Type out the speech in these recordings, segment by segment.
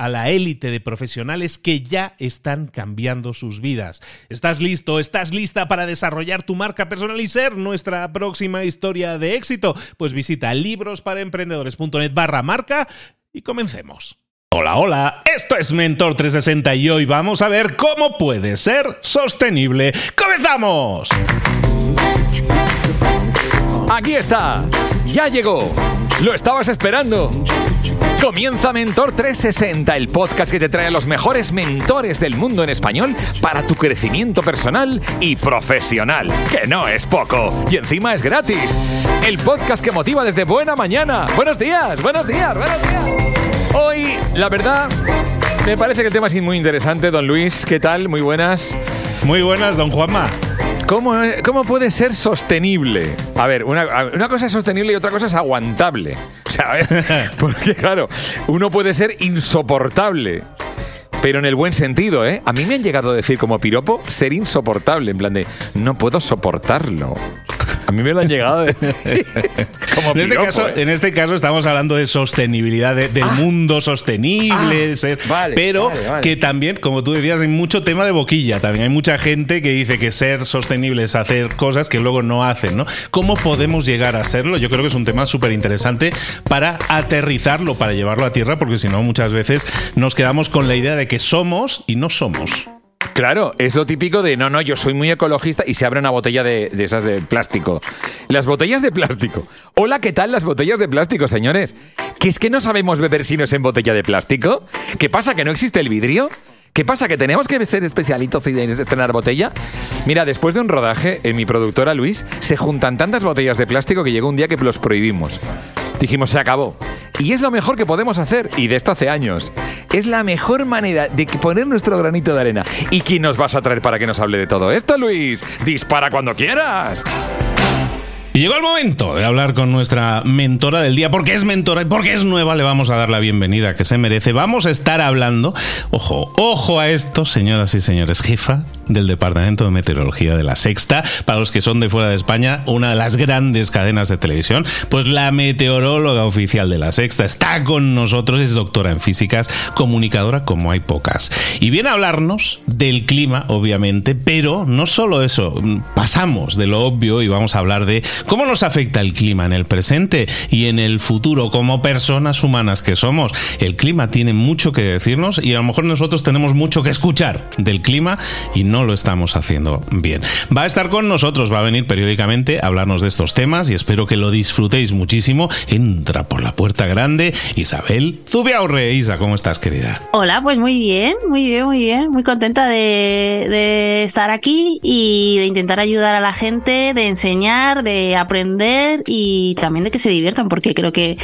a la élite de profesionales que ya están cambiando sus vidas. ¿Estás listo? ¿Estás lista para desarrollar tu marca personal y ser nuestra próxima historia de éxito? Pues visita librosparaemprendedores.net barra marca y comencemos. Hola, hola, esto es Mentor 360 y hoy vamos a ver cómo puede ser sostenible. ¡Comenzamos! Aquí está, ya llegó, lo estabas esperando. Comienza Mentor 360, el podcast que te trae a los mejores mentores del mundo en español para tu crecimiento personal y profesional, que no es poco. Y encima es gratis. El podcast que motiva desde buena mañana. Buenos días, buenos días, buenos días. Hoy, la verdad, me parece que el tema es muy interesante, don Luis. ¿Qué tal? Muy buenas. Muy buenas, don Juanma. ¿Cómo, ¿Cómo, puede ser sostenible? A ver, una, una, cosa es sostenible y otra cosa es aguantable. O sea, porque claro, uno puede ser insoportable. Pero en el buen sentido, ¿eh? A mí me han llegado a decir como piropo ser insoportable, en plan de no puedo soportarlo. A mí me lo han llegado de... Como en, este caso, ¿eh? en este caso estamos hablando de sostenibilidad, del ah. mundo sostenible, ah, pero que también, como tú decías, hay mucho tema de boquilla. También hay mucha gente que dice que ser sostenible es hacer cosas que luego no hacen, ¿no? ¿Cómo podemos llegar a serlo? Yo creo que es un tema súper interesante para aterrizarlo, para llevarlo a tierra, porque si no, muchas veces nos quedamos con la idea de que somos y no somos. Claro, es lo típico de no, no, yo soy muy ecologista y se abre una botella de, esas de plástico. Las botellas de plástico. Hola, ¿qué tal las botellas de plástico, señores? ¿Que es que no sabemos beber si no es en botella de plástico? ¿Qué pasa? ¿Que no existe el vidrio? ¿Qué pasa? ¿Que tenemos que ser especialitos y estrenar botella? Mira, después de un rodaje, en mi productora Luis, se juntan tantas botellas de plástico que llegó un día que los prohibimos. Dijimos, se acabó. Y es lo mejor que podemos hacer, y de esto hace años. Es la mejor manera de poner nuestro granito de arena. ¿Y quién nos vas a traer para que nos hable de todo esto, Luis? Dispara cuando quieras. Llegó el momento de hablar con nuestra mentora del día, porque es mentora y porque es nueva, le vamos a dar la bienvenida que se merece. Vamos a estar hablando, ojo, ojo a esto, señoras y señores, jefa del Departamento de Meteorología de la Sexta, para los que son de fuera de España, una de las grandes cadenas de televisión, pues la meteoróloga oficial de la Sexta está con nosotros, es doctora en físicas, comunicadora como hay pocas. Y viene a hablarnos del clima, obviamente, pero no solo eso, pasamos de lo obvio y vamos a hablar de ¿Cómo nos afecta el clima en el presente y en el futuro como personas humanas que somos? El clima tiene mucho que decirnos y a lo mejor nosotros tenemos mucho que escuchar del clima y no lo estamos haciendo bien. Va a estar con nosotros, va a venir periódicamente a hablarnos de estos temas y espero que lo disfrutéis muchísimo. Entra por la puerta grande Isabel Zubiaurre. Isa, ¿cómo estás, querida? Hola, pues muy bien, muy bien, muy bien. Muy contenta de, de estar aquí y de intentar ayudar a la gente, de enseñar, de de aprender y también de que se diviertan, porque creo que,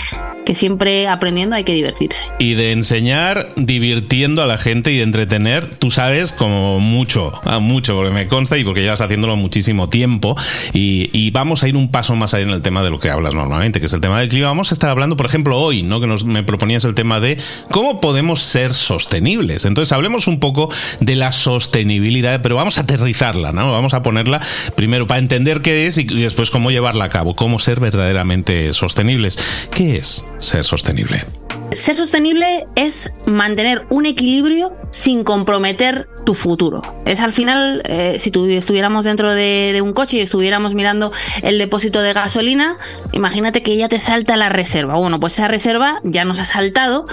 que siempre aprendiendo hay que divertirse. Y de enseñar divirtiendo a la gente y de entretener, tú sabes como mucho, ah, mucho, porque me consta y porque llevas haciéndolo muchísimo tiempo. Y, y vamos a ir un paso más allá en el tema de lo que hablas normalmente, que es el tema del clima. Vamos a estar hablando, por ejemplo, hoy, ¿no? Que nos, me proponías el tema de cómo podemos ser sostenibles. Entonces, hablemos un poco de la sostenibilidad, pero vamos a aterrizarla, ¿no? Vamos a ponerla primero para entender qué es y después cómo llevarla a cabo, cómo ser verdaderamente sostenibles. ¿Qué es ser sostenible? Ser sostenible es mantener un equilibrio sin comprometer tu futuro. Es al final, eh, si estuviéramos dentro de, de, un coche y estuviéramos mirando el depósito de gasolina, imagínate que ya te salta la reserva. Bueno, pues esa reserva ya nos ha saltado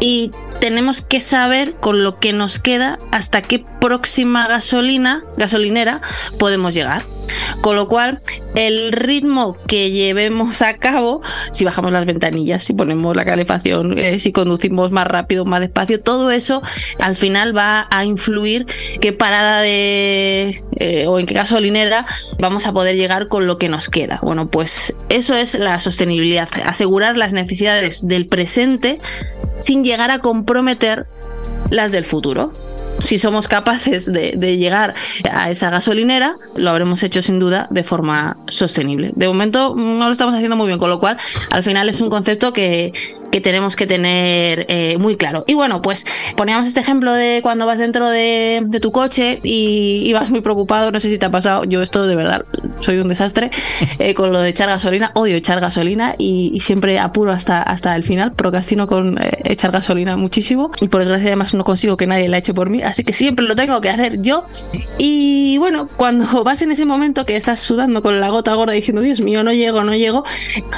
y tenemos que saber con lo que nos queda hasta qué próxima gasolina, gasolinera podemos llegar. Con lo cual, el ritmo que llevemos a cabo, si bajamos las ventanillas, si ponemos la calefacción, eh, si conducimos más rápido, más despacio, todo eso al final va a influir qué parada de eh, o en qué gasolinera vamos a poder llegar con lo que nos queda. Bueno, pues eso es la sostenibilidad, asegurar las necesidades del presente sin llegar a comprometer las del futuro si somos capaces de, de, llegar a esa gasolinera, lo habremos hecho sin duda de forma sostenible. De momento no lo estamos haciendo muy bien, con lo cual al final es un concepto que, que tenemos que tener eh, muy claro. Y bueno, pues poníamos este ejemplo de cuando vas dentro de, de tu coche y, y, vas muy preocupado, no sé si te ha pasado, yo esto de verdad soy un desastre eh, con lo de echar gasolina, odio echar gasolina y, y, siempre apuro hasta, hasta el final, procrastino con eh, echar gasolina muchísimo y por desgracia además no consigo que nadie la eche por mí, así que siempre lo tengo que hacer yo. Y bueno, cuando vas en ese momento que estás sudando con la gota gorda diciendo, Dios mío, no llego, no llego,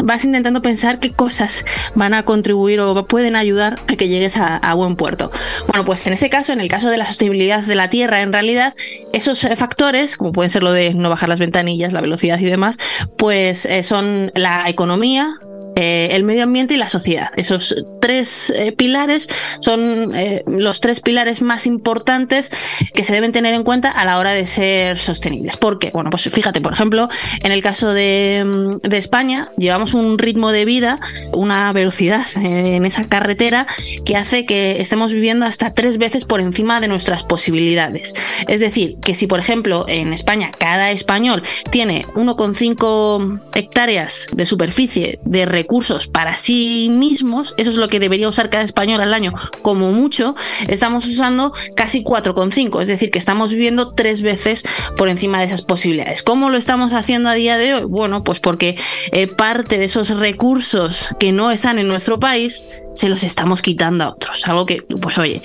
vas intentando pensar qué cosas van a o pueden ayudar a que llegues a, buen puerto. Bueno, pues en este caso, en el caso de la sostenibilidad de la Tierra, en realidad, esos factores, como pueden ser lo de no bajar las ventanillas, la velocidad y demás, pues eh, son la economía, eh, el medio ambiente y la sociedad. Esos tres eh, pilares son eh, los tres pilares más importantes que se deben tener en cuenta a la hora de ser sostenibles. ¿Por qué? Bueno, pues fíjate, por ejemplo, en el caso de, mm, de España, llevamos un ritmo de vida, una velocidad en esa carretera que hace que estemos viviendo hasta tres veces por encima de nuestras posibilidades. Es decir, que si, por ejemplo, en España cada español tiene 1,5 hectáreas de superficie de recursos recursos para sí mismos, eso es lo que debería usar cada español al año como mucho, estamos usando casi 4,5, es decir, que estamos viviendo tres veces por encima de esas posibilidades. ¿Cómo lo estamos haciendo a día de hoy? Bueno, pues porque eh, parte de esos recursos que no están en nuestro país se los estamos quitando a otros. Algo que, pues oye,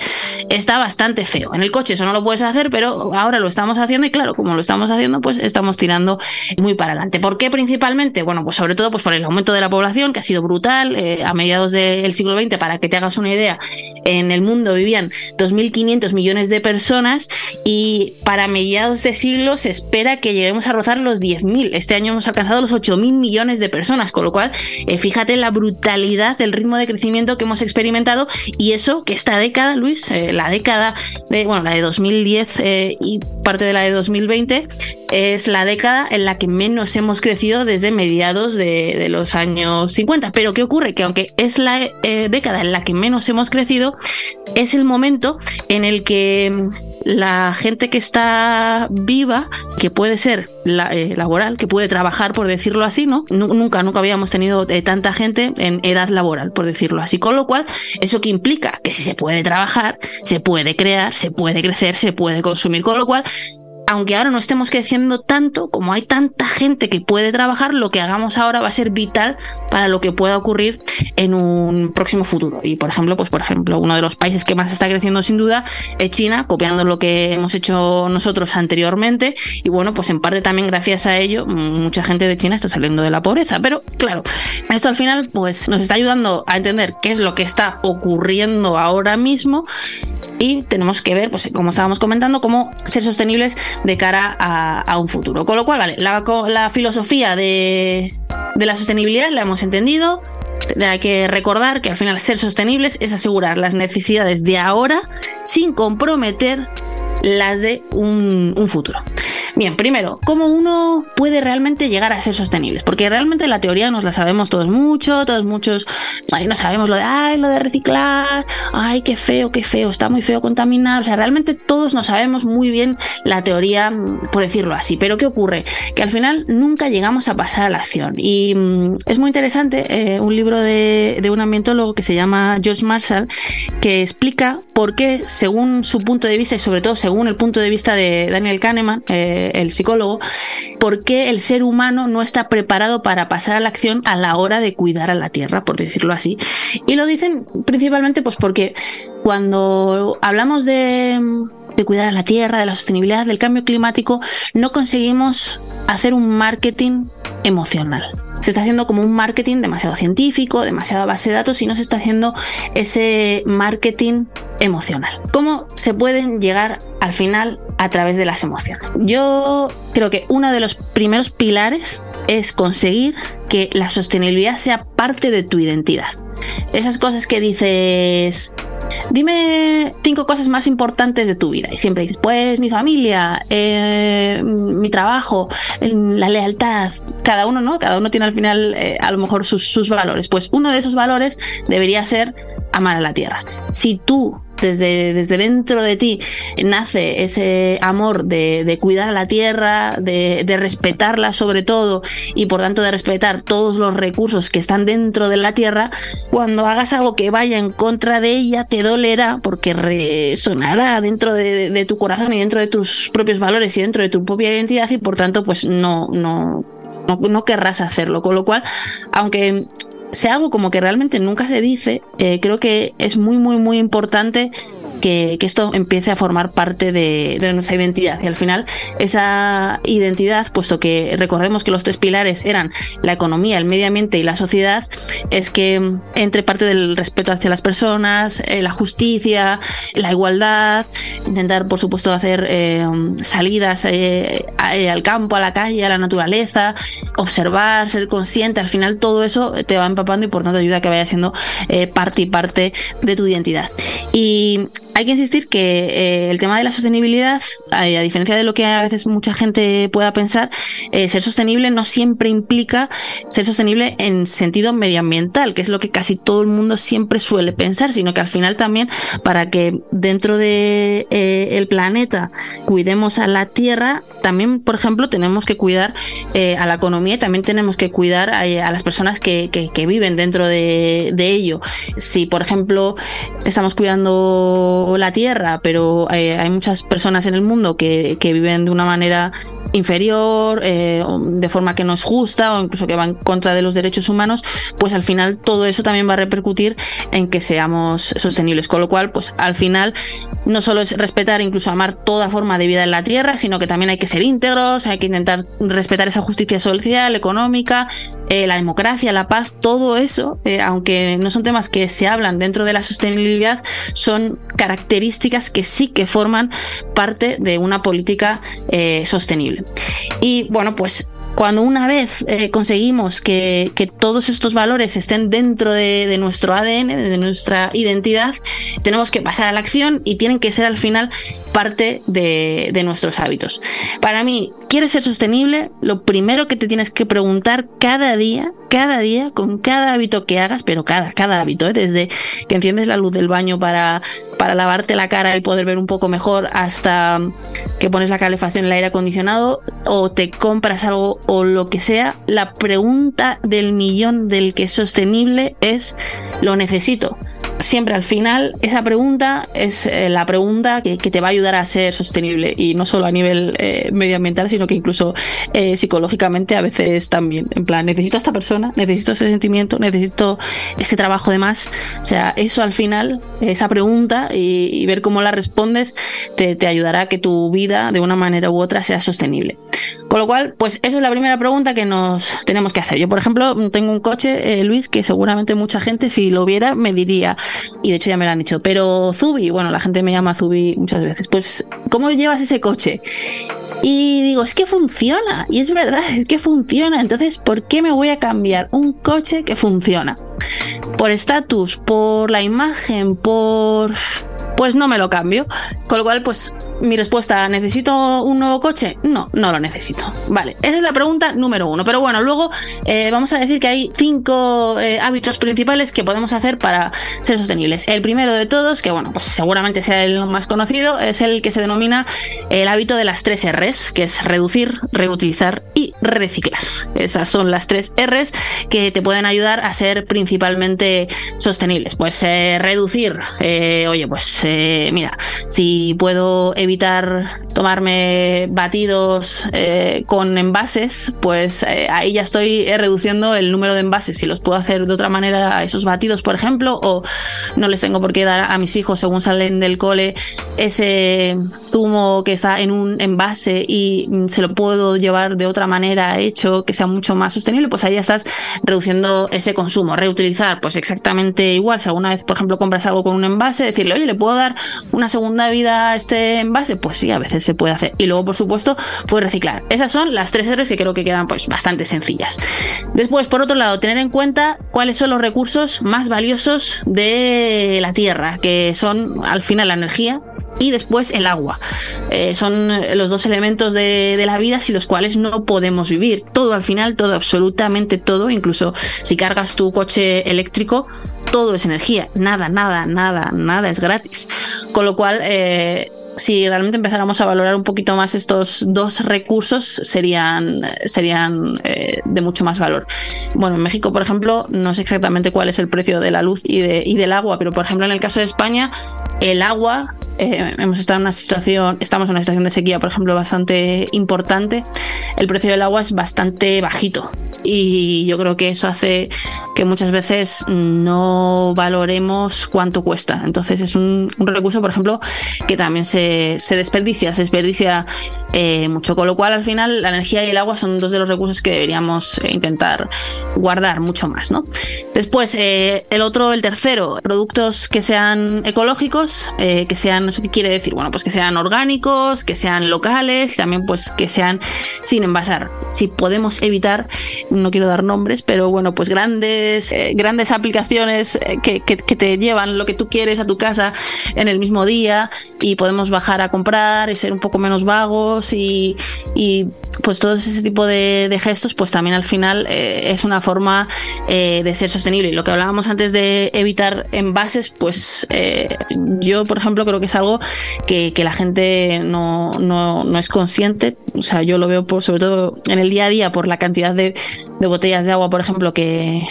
está bastante feo. En el coche eso no lo puedes hacer, pero ahora lo estamos haciendo y claro, como lo estamos haciendo, pues estamos tirando muy para adelante. ¿Por qué principalmente? Bueno, pues sobre todo pues por el aumento de la población, que ha sido brutal. Eh, a mediados del siglo XX, para que te hagas una idea, en el mundo vivían 2.500 millones de personas y para mediados de siglo se espera que lleguemos a rozar los 10.000. Este año hemos alcanzado los 8.000 millones de personas, con lo cual, eh, fíjate la brutalidad del ritmo de crecimiento que hemos experimentado y eso que esta década, Luis, eh, la década de, bueno, la de 2010 eh, y parte de la de 2020, es la década en la que menos hemos crecido desde mediados de, de los años 50. Pero ¿qué ocurre? Que aunque es la eh, década en la que menos hemos crecido, es el momento en el que la gente que está viva, que puede ser la, eh, laboral, que puede trabajar, por decirlo así, ¿no? Nunca, nunca habíamos tenido eh, tanta gente en edad laboral, por decirlo así. Con lo cual, ¿eso que implica? Que si se puede trabajar, se puede crear, se puede crecer, se puede consumir. Con lo cual, aunque ahora no estemos creciendo tanto, como hay tanta gente que puede trabajar, lo que hagamos ahora va a ser vital para lo que pueda ocurrir en un próximo futuro. Y por ejemplo, pues por ejemplo, uno de los países que más está creciendo sin duda es China, copiando lo que hemos hecho nosotros anteriormente. Y bueno, pues en parte también gracias a ello, mucha gente de China está saliendo de la pobreza. Pero claro, esto al final pues nos está ayudando a entender qué es lo que está ocurriendo ahora mismo y tenemos que ver, pues como estábamos comentando, cómo ser sostenibles de cara a, un futuro. Con lo cual, vale, la filosofía de, de la sostenibilidad la hemos entendido. Hay que recordar que al final ser sostenibles es asegurar las necesidades de ahora sin comprometer las de un, futuro. Bien, primero, ¿cómo uno puede realmente llegar a ser sostenibles? Porque realmente la teoría nos la sabemos todos mucho, todos muchos, ay, no sabemos lo de, ay, lo de reciclar, ay, qué feo, qué feo, está muy feo contaminar, o sea, realmente todos no sabemos muy bien la teoría, por decirlo así, pero ¿qué ocurre? Que al final nunca llegamos a pasar a la acción. Y mm, es muy interesante eh, un libro de, de un ambientólogo que se llama George Marshall, que explica por qué, según su punto de vista y sobre todo según el punto de vista de Daniel Kahneman, eh, el psicólogo, por qué el ser humano no está preparado para pasar a la acción a la hora de cuidar a la Tierra, por decirlo así. Y lo dicen principalmente pues porque cuando hablamos de, cuidar a la Tierra, de la sostenibilidad, del cambio climático, no conseguimos hacer un marketing emocional se está haciendo como un marketing demasiado científico, demasiado base de datos y no se está haciendo ese marketing emocional. ¿Cómo se pueden llegar al final a través de las emociones? Yo creo que uno de los primeros pilares es conseguir que la sostenibilidad sea parte de tu identidad. Esas cosas que dices, dime cinco cosas más importantes de tu vida. Y siempre dices, pues mi familia, eh, mi trabajo, la lealtad. Cada uno, ¿no? Cada uno tiene al final eh, a lo mejor sus, sus valores. Pues uno de esos valores debería ser amar a la tierra. Si tú desde, desde dentro de ti nace ese amor de, cuidar a la tierra, de, de, respetarla sobre todo y por tanto de respetar todos los recursos que están dentro de la tierra, cuando hagas algo que vaya en contra de ella te dolerá porque resonará dentro de, de tu corazón y dentro de tus propios valores y dentro de tu propia identidad y por tanto pues no, no, no, querrás hacerlo. Con lo cual, aunque sea algo como que realmente nunca se dice, eh, creo que es muy, muy, muy importante que, esto empiece a formar parte de, nuestra identidad. Y al final, esa identidad, puesto que recordemos que los tres pilares eran la economía, el medio ambiente y la sociedad, es que entre parte del respeto hacia las personas, eh, la justicia, la igualdad, intentar, por supuesto, hacer eh, salidas eh, al campo, a la calle, a la naturaleza, observar, ser consciente, al final todo eso te va empapando y por tanto ayuda a que vaya siendo parte y parte de tu identidad. Y hay que insistir que eh, el tema de la sostenibilidad, a, diferencia de lo que a veces mucha gente pueda pensar, eh, ser sostenible no siempre implica ser sostenible en sentido medioambiental, que es lo que casi todo el mundo siempre suele pensar, sino que al final también para que dentro de eh, el planeta cuidemos a la Tierra, también, por ejemplo, tenemos que cuidar a la economía y también tenemos que cuidar a, las personas que, que, viven dentro de, de ello. Si, por ejemplo, estamos cuidando la Tierra, pero eh, hay muchas personas en el mundo que, que viven de una manera inferior, eh, de forma que no es justa o incluso que va en contra de los derechos humanos, pues al final todo eso también va a repercutir en que seamos sostenibles. Con lo cual, pues al final no solo es respetar, incluso amar toda forma de vida en la Tierra, sino que también hay que ser íntegros, hay que intentar respetar esa justicia social, económica, eh, la democracia, la paz, todo eso, eh, aunque no son temas que se hablan dentro de la sostenibilidad, son características que sí que forman parte de una política sostenible. Y bueno, pues cuando una vez eh, conseguimos que, todos estos valores estén dentro de, nuestro ADN, de nuestra identidad, tenemos que pasar a la acción y tienen que ser al final parte de, nuestros hábitos. Para mí, ¿quieres ser sostenible? Lo primero que te tienes que preguntar cada día, cada día, con cada hábito que hagas, pero cada, cada hábito, ¿eh? desde que enciendes la luz del baño para, para lavarte la cara y poder ver un poco mejor hasta que pones la calefacción en el aire acondicionado o te compras algo o lo que sea, la pregunta del millón del que es sostenible es ¿lo necesito? siempre al final esa pregunta es eh, la pregunta que, te va a ayudar a ser sostenible y no solo a nivel eh, medioambiental, sino que incluso eh, psicológicamente a veces también. En plan, necesito a esta persona, necesito ese sentimiento, necesito ese trabajo de más. O sea, eso al final, esa pregunta y, ver cómo la respondes, te ayudará a que tu vida de una manera u otra sea sostenible. Con lo cual, pues esa es la primera pregunta que nos tenemos que hacer. Yo, por ejemplo, tengo un coche, Luis, que seguramente mucha gente, si lo viera, me diría, y de hecho ya me lo han dicho, pero Zubi, bueno, la gente me llama Zubi muchas veces, pues, ¿cómo llevas ese coche? Y digo, es que funciona, y es verdad, es que funciona, entonces, ¿por qué me voy a cambiar un coche que funciona? Por estatus, por la imagen, por... Pues no me lo cambio. Con lo cual, pues mi respuesta, ¿necesito un nuevo coche? No, no lo necesito. Vale, esa es la pregunta número uno. Pero bueno, luego eh, vamos a decir que hay cinco eh, hábitos principales que podemos hacer para ser sostenibles. El primero de todos, que bueno, pues seguramente sea el más conocido, es el que se denomina el hábito de las tres R's, que es reducir, reutilizar y reciclar. Esas son las tres R's que te pueden ayudar a ser principalmente sostenibles. Pues eh, reducir, oye, pues mira, si puedo evitar tomarme batidos eh, con envases, pues eh, ahí ya estoy eh, reduciendo el número de envases. Si los puedo hacer de otra manera, esos batidos, por ejemplo, o no les tengo por qué dar a mis hijos según salen del cole ese zumo que está en un envase y mm, se lo puedo llevar de otra manera hecho que sea mucho más sostenible, pues ahí ya estás reduciendo ese consumo. Reutilizar, pues exactamente igual. Si alguna vez, por ejemplo, compras algo con un envase, decirle, oye, ¿le puedo dar una segunda vida a este envase? Pues sí, a veces se puede hacer. Y luego, por supuesto, puedes reciclar. Esas son las tres R's que creo que quedan pues bastante sencillas. Después, por otro lado, tener en cuenta cuáles son los recursos más valiosos de la Tierra, que son al final la energía, y después el agua. Eh, son los dos elementos de, de, la vida sin los cuales no podemos vivir. Todo al final, todo, absolutamente todo, incluso si cargas tu coche eléctrico, todo es energía. Nada, nada, nada, nada es gratis. Con lo cual, eh, si realmente empezáramos a valorar un poquito más estos dos recursos, serían, serían eh, de mucho más valor. Bueno, en México, por ejemplo, no sé exactamente cuál es el precio de la luz y, de, y del agua, pero por ejemplo, en el caso de España, el agua, eh, hemos estado en una situación, estamos en una situación de sequía, por ejemplo, bastante importante. El precio del agua es bastante bajito y yo creo que eso hace que muchas veces no valoremos cuánto cuesta. Entonces es un, un recurso, por ejemplo, que también se, se desperdicia, se desperdicia eh, mucho, con lo cual al final la energía y el agua son dos de los recursos que deberíamos intentar guardar mucho más. ¿no? Después, eh, el otro, el tercero, productos que sean ecológicos, eh, que sean, ¿eso qué quiere decir? Bueno, pues que sean orgánicos, que sean locales, también pues que sean sin envasar. Si podemos evitar, no quiero dar nombres, pero bueno, pues grandes, eh, grandes aplicaciones que, que, que te llevan lo que tú quieres a tu casa en el mismo día y podemos bajar a comprar y ser un poco menos vagos y, pues todo ese tipo de, gestos pues también al final eh, es una forma eh, de ser sostenible. Y lo que hablábamos antes de evitar envases pues eh, yo por ejemplo creo que es algo que, la gente no, no, no, es consciente. O sea yo lo veo por, sobre todo en el día a día por la cantidad de botellas de agua por ejemplo que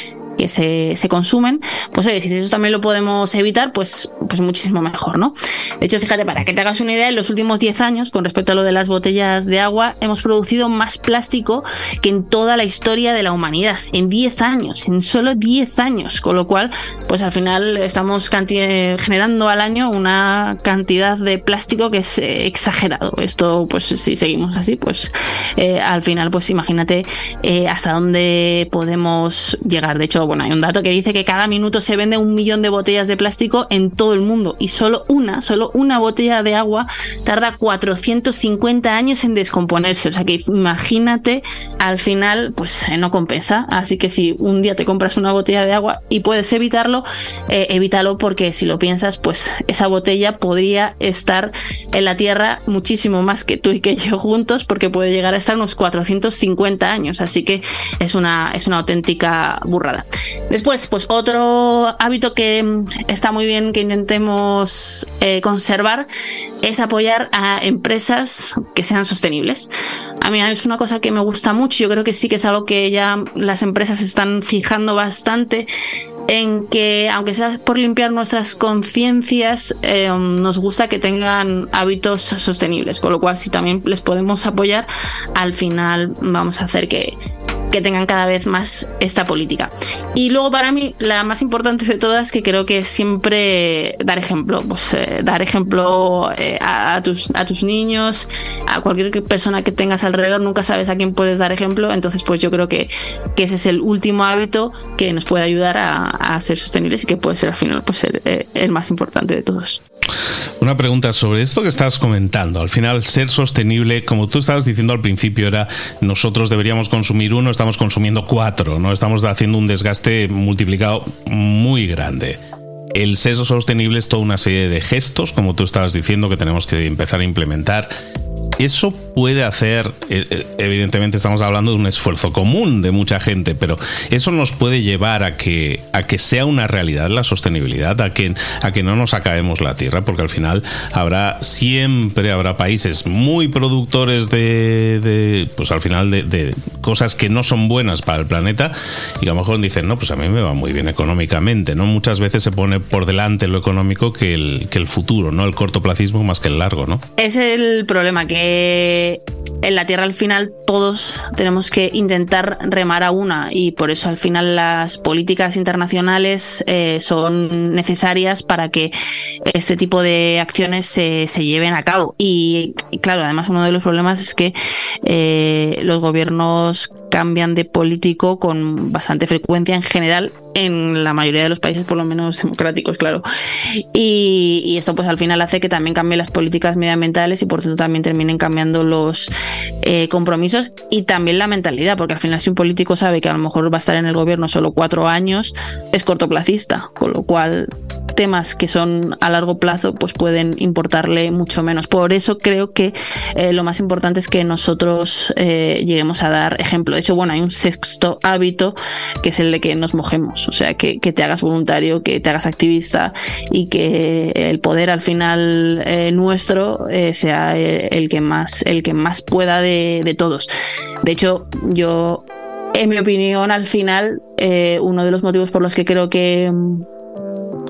que se, se consumen, pues oye, si eso también lo podemos evitar, pues, pues muchísimo mejor, ¿no? De hecho, fíjate, para que te hagas una idea, en los últimos 10 años, con respecto a lo de las botellas de agua, hemos producido más plástico que en toda la historia de la humanidad, en 10 años, en solo 10 años, con lo cual, pues al final estamos generando al año una cantidad de plástico que es eh, exagerado. Esto, pues si seguimos así, pues eh, al final, pues imagínate eh, hasta dónde podemos llegar. De hecho, bueno, hay un dato que dice que cada minuto se vende un millón de botellas de plástico en todo el mundo y solo una, solo una botella de agua tarda 450 años en descomponerse. O sea que imagínate, al final, pues eh, no compensa. Así que si un día te compras una botella de agua y puedes evitarlo, eh, evítalo porque si lo piensas, pues esa botella podría estar en la Tierra muchísimo más que tú y que yo juntos porque puede llegar a estar unos 450 años. Así que es una, es una auténtica burrada. Después, pues otro hábito que mm, está muy bien que intentemos eh, conservar es apoyar a empresas que sean sostenibles. A mí es una cosa que me gusta mucho, yo creo que sí que es algo que ya las empresas están fijando bastante en que, aunque sea por limpiar nuestras conciencias, eh, nos gusta que tengan hábitos sostenibles, con lo cual si también les podemos apoyar, al final vamos a hacer que, que tengan cada vez más esta política. Y luego para mí la más importante de todas, que creo que es siempre dar ejemplo, pues eh, dar ejemplo eh, a, tus, a tus niños, a cualquier persona que tengas alrededor, nunca sabes a quién puedes dar ejemplo, entonces pues yo creo que, que ese es el último hábito que nos puede ayudar a, ser sostenibles y que puede ser al final pues eh, el más importante de todos. Una pregunta sobre esto que estás comentando. Al final, ser sostenible, como tú estabas diciendo al principio, era nosotros deberíamos consumir uno, estamos consumiendo cuatro, ¿no? Estamos haciendo un desgaste multiplicado muy grande. El ser sostenible es toda una serie de gestos, como tú estabas diciendo, que tenemos que empezar a implementar eso puede hacer, eh, eh, evidentemente estamos hablando de un esfuerzo común de mucha gente, pero eso nos puede llevar a que, a que sea una realidad la sostenibilidad, a que, a que no nos acabemos la tierra, porque al final habrá, siempre habrá países muy productores de, pues al final de, cosas que no son buenas para el planeta y a lo mejor dicen, no, pues a mí me va muy bien económicamente, ¿no? Muchas veces se pone por delante lo económico que el, que el futuro, ¿no? El cortoplacismo más que el largo, ¿no? Es el problema que en la Tierra al final todos tenemos que intentar remar a una y por eso al final las políticas internacionales eh, son necesarias para que este tipo de acciones se, lleven a cabo. Y, claro, además uno de los problemas es que eh, los gobiernos cambian de político con bastante frecuencia en general en la mayoría de los países, por lo menos democráticos, claro. Y, esto pues al final hace que también cambien las políticas medioambientales y por tanto también terminen cambiando los eh, compromisos y también la mentalidad, porque al final si un político sabe que a lo mejor va a estar en el gobierno solo cuatro años, es cortoplacista, con lo cual temas que son a largo plazo pues pueden importarle mucho menos. Por eso creo que eh, lo más importante es que nosotros eh, lleguemos a dar ejemplo. De hecho, bueno, hay un sexto hábito que es el de que nos mojemos, o sea, que, te hagas voluntario, que te hagas activista y que el poder al final eh, nuestro sea el que más el que más pueda de, de todos. De hecho, yo en mi opinión, al final, uno de los motivos por los que creo que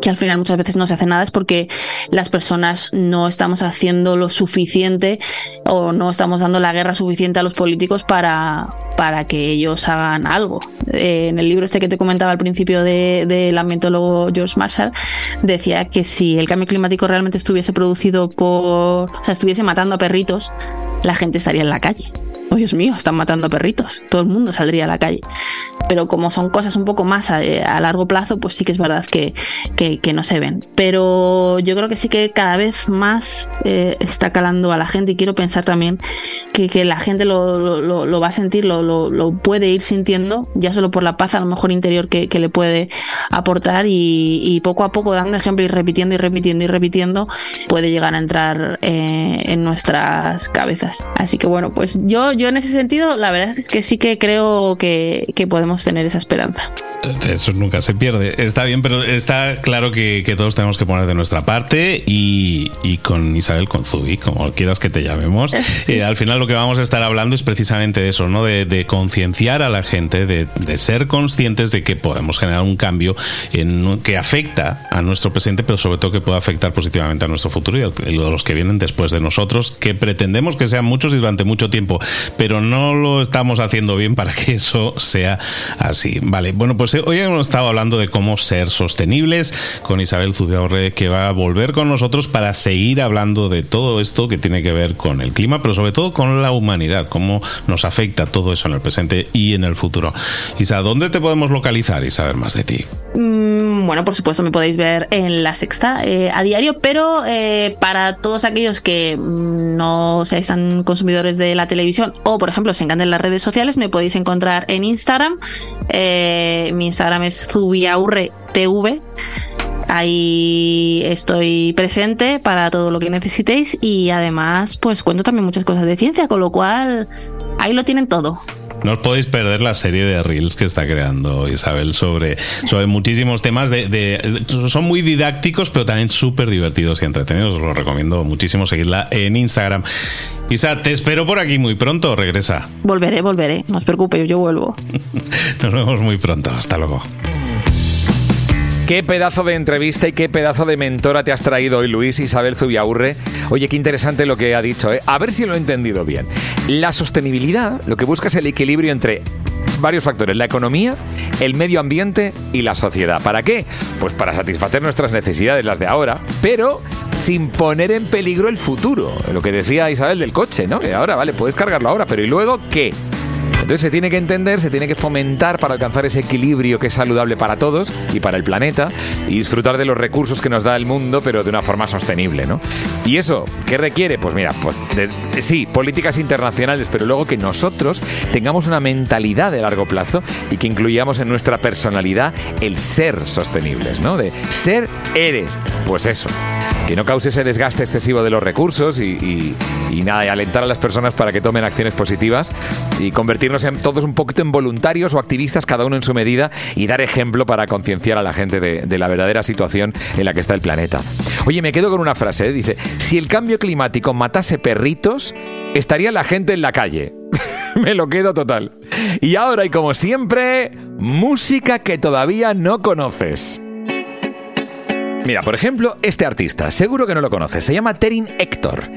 que al final muchas veces no se hace nada es porque las personas no estamos haciendo lo suficiente o no estamos dando la guerra suficiente a los políticos para, para que ellos hagan algo. Eh, en el libro este que te comentaba al principio del de, ambientólogo George Marshall, decía que si el cambio climático realmente estuviese producido por, o sea, estuviese matando a perritos, la gente estaría en la calle oh Dios mío, están matando a perritos, todo el mundo saldría a la calle. Pero como son cosas un poco más a, eh, largo plazo, pues sí que es verdad que, que, no se ven. Pero yo creo que sí que cada vez más eh, está calando a la gente y quiero pensar también que, que la gente lo, lo, va a sentir, lo, lo, puede ir sintiendo, ya solo por la paz a lo mejor interior que, le puede aportar y, poco a poco dando ejemplo y repitiendo y repitiendo y repitiendo puede llegar a entrar eh, en nuestras cabezas. Así que bueno, pues yo yo en ese sentido, la verdad es que sí que creo que, podemos tener esa esperanza. Eso nunca se pierde. Está bien, pero está claro que, todos tenemos que poner de nuestra parte y, con Isabel Conzubi, como quieras que te llamemos. Eh, al final lo que vamos a estar hablando es precisamente de eso, ¿no? De, concienciar a la gente, de, ser conscientes de que podemos generar un cambio en, que afecta a nuestro presente, pero sobre todo que pueda afectar positivamente a nuestro futuro y a los que vienen después de nosotros, que pretendemos que sean muchos y durante mucho tiempo pero no lo estamos haciendo bien para que eso sea así. Vale, bueno, pues eh, hoy hemos estado hablando de cómo ser sostenibles con Isabel Zubiaurre, que va a volver con nosotros para seguir hablando de todo esto que tiene que ver con el clima, pero sobre todo con la humanidad, cómo nos afecta todo eso en el presente y en el futuro. Isa, ¿dónde te podemos localizar y saber más de ti? Mm, bueno, por supuesto me podéis ver en La Sexta eh, a diario, pero eh, para todos aquellos que no seáis tan consumidores de la televisión o, por ejemplo, os encantan las redes sociales, me podéis encontrar en Instagram. Eh, mi Instagram es zubiaurretv. Ahí estoy presente para todo lo que necesitéis y además pues cuento también muchas cosas de ciencia, con lo cual ahí lo tienen todo. No os podéis perder la serie de reels que está creando Isabel sobre, sobre muchísimos temas. De, son muy didácticos, pero también súper divertidos y entretenidos. Os lo recomiendo muchísimo seguirla en Instagram. Isa, te espero por aquí muy pronto. Regresa. Volveré, volveré. No os preocupéis, yo vuelvo. Nos vemos muy pronto. Hasta luego. Qué pedazo de entrevista y qué pedazo de mentora te has traído hoy, Luis Isabel Zubiaurre. Oye, qué interesante lo que ha dicho, ¿eh? A ver si lo he entendido bien. La sostenibilidad lo que busca es el equilibrio entre varios factores, la economía, el medio ambiente y la sociedad. ¿Para qué? Pues para satisfacer nuestras necesidades, las de ahora, pero sin poner en peligro el futuro. Lo que decía Isabel del coche, ¿no? Que ahora, vale, puedes cargarlo ahora, pero ¿y luego qué? Entonces se tiene que entender, se tiene que fomentar para alcanzar ese equilibrio que es saludable para todos y para el planeta y disfrutar de los recursos que nos da el mundo, pero de una forma sostenible, ¿no? Y eso, ¿qué requiere? Pues mira, pues sí, políticas internacionales, pero luego que nosotros tengamos una mentalidad de largo plazo y que incluyamos en nuestra personalidad el ser sostenibles, ¿no? De ser eres, pues eso que no cause ese desgaste excesivo de los recursos y, nada, y alentar a las personas para que tomen acciones positivas y convertirnos en todos un poquito en voluntarios o activistas, cada uno en su medida, y dar ejemplo para concienciar a la gente de, la verdadera situación en la que está el planeta. Oye, me quedo con una frase, ¿eh? dice, si el cambio climático matase perritos, estaría la gente en la calle. me lo quedo total. Y ahora, y como siempre, música que todavía no conoces. Mira, por ejemplo, este artista, seguro que no lo conoces, se llama Terin Héctor.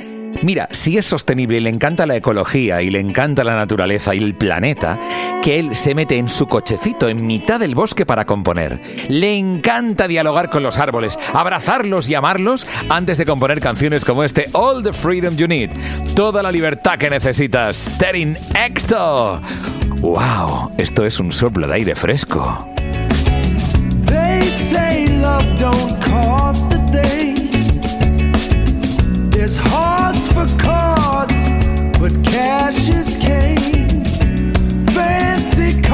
Mira, si es sostenible y le encanta la ecología y le encanta la naturaleza y el planeta, que él se mete en su cochecito en mitad del bosque para componer. Le encanta dialogar con los árboles, abrazarlos y amarlos antes de componer canciones como este All the Freedom You Need. Toda la libertad que necesitas. Terin Héctor. ¡Wow! Esto es un soplo de aire fresco. love don't cost a hearts for cards, but cash is king. Fancy cars